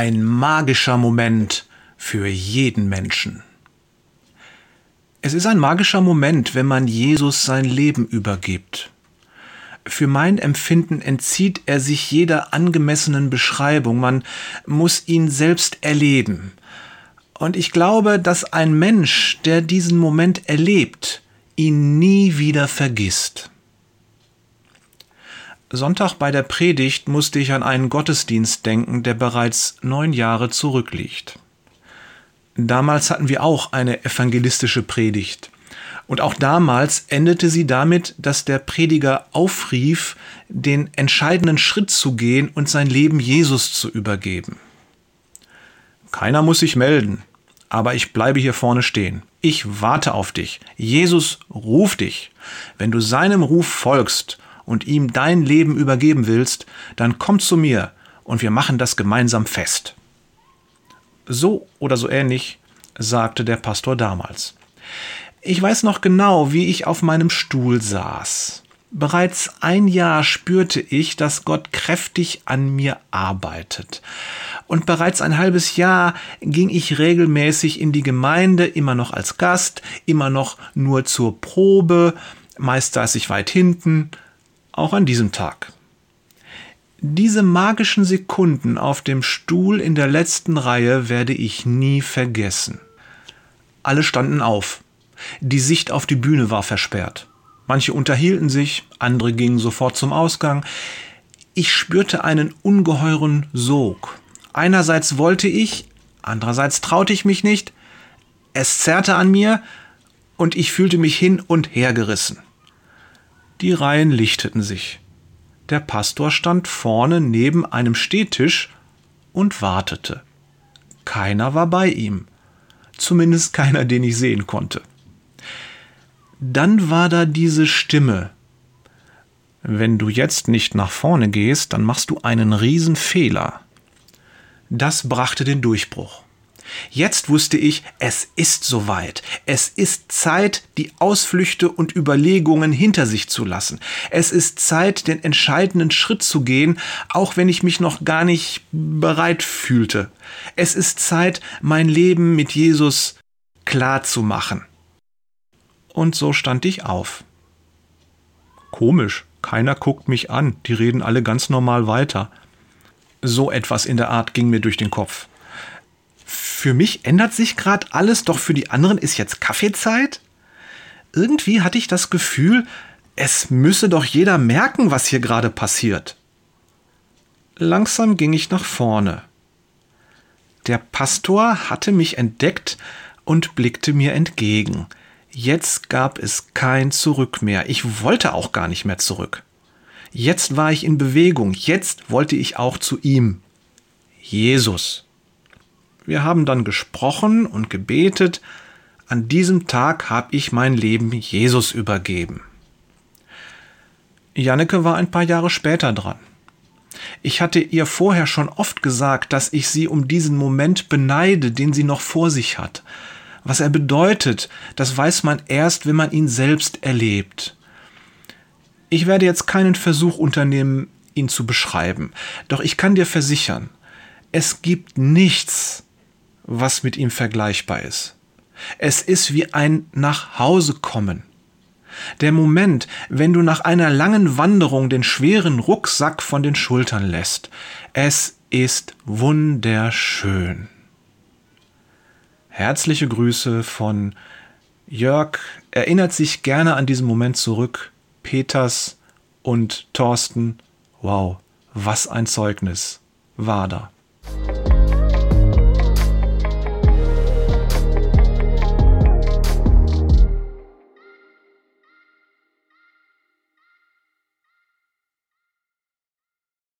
Ein magischer Moment für jeden Menschen. Es ist ein magischer Moment, wenn man Jesus sein Leben übergibt. Für mein Empfinden entzieht er sich jeder angemessenen Beschreibung, man muss ihn selbst erleben. Und ich glaube, dass ein Mensch, der diesen Moment erlebt, ihn nie wieder vergisst. Sonntag bei der Predigt musste ich an einen Gottesdienst denken, der bereits neun Jahre zurückliegt. Damals hatten wir auch eine evangelistische Predigt. Und auch damals endete sie damit, dass der Prediger aufrief, den entscheidenden Schritt zu gehen und sein Leben Jesus zu übergeben. Keiner muss sich melden, aber ich bleibe hier vorne stehen. Ich warte auf dich. Jesus ruft dich. Wenn du seinem Ruf folgst und ihm dein Leben übergeben willst, dann komm zu mir und wir machen das gemeinsam fest. So oder so ähnlich sagte der Pastor damals. Ich weiß noch genau, wie ich auf meinem Stuhl saß. Bereits ein Jahr spürte ich, dass Gott kräftig an mir arbeitet. Und bereits ein halbes Jahr ging ich regelmäßig in die Gemeinde, immer noch als Gast, immer noch nur zur Probe, meist saß ich weit hinten, auch an diesem Tag. Diese magischen Sekunden auf dem Stuhl in der letzten Reihe werde ich nie vergessen. Alle standen auf. Die Sicht auf die Bühne war versperrt. Manche unterhielten sich, andere gingen sofort zum Ausgang. Ich spürte einen ungeheuren Sog. Einerseits wollte ich, andererseits traute ich mich nicht. Es zerrte an mir und ich fühlte mich hin und her gerissen. Die Reihen lichteten sich. Der Pastor stand vorne neben einem Stehtisch und wartete. Keiner war bei ihm, zumindest keiner, den ich sehen konnte. Dann war da diese Stimme. Wenn du jetzt nicht nach vorne gehst, dann machst du einen Riesenfehler. Das brachte den Durchbruch. Jetzt wusste ich, es ist soweit. Es ist Zeit, die Ausflüchte und Überlegungen hinter sich zu lassen. Es ist Zeit, den entscheidenden Schritt zu gehen, auch wenn ich mich noch gar nicht bereit fühlte. Es ist Zeit, mein Leben mit Jesus klar zu machen. Und so stand ich auf. Komisch, keiner guckt mich an, die reden alle ganz normal weiter. So etwas in der Art ging mir durch den Kopf für mich ändert sich gerade alles, doch für die anderen ist jetzt Kaffeezeit? Irgendwie hatte ich das Gefühl, es müsse doch jeder merken, was hier gerade passiert. Langsam ging ich nach vorne. Der Pastor hatte mich entdeckt und blickte mir entgegen. Jetzt gab es kein Zurück mehr. Ich wollte auch gar nicht mehr zurück. Jetzt war ich in Bewegung. Jetzt wollte ich auch zu ihm. Jesus. Wir haben dann gesprochen und gebetet. An diesem Tag habe ich mein Leben Jesus übergeben. Janneke war ein paar Jahre später dran. Ich hatte ihr vorher schon oft gesagt, dass ich sie um diesen Moment beneide, den sie noch vor sich hat. Was er bedeutet, das weiß man erst, wenn man ihn selbst erlebt. Ich werde jetzt keinen Versuch unternehmen, ihn zu beschreiben, doch ich kann dir versichern, es gibt nichts, was mit ihm vergleichbar ist. Es ist wie ein Nachhausekommen. Der Moment, wenn du nach einer langen Wanderung den schweren Rucksack von den Schultern lässt. Es ist wunderschön. Herzliche Grüße von Jörg, erinnert sich gerne an diesen Moment zurück. Peters und Thorsten, wow, was ein Zeugnis war da.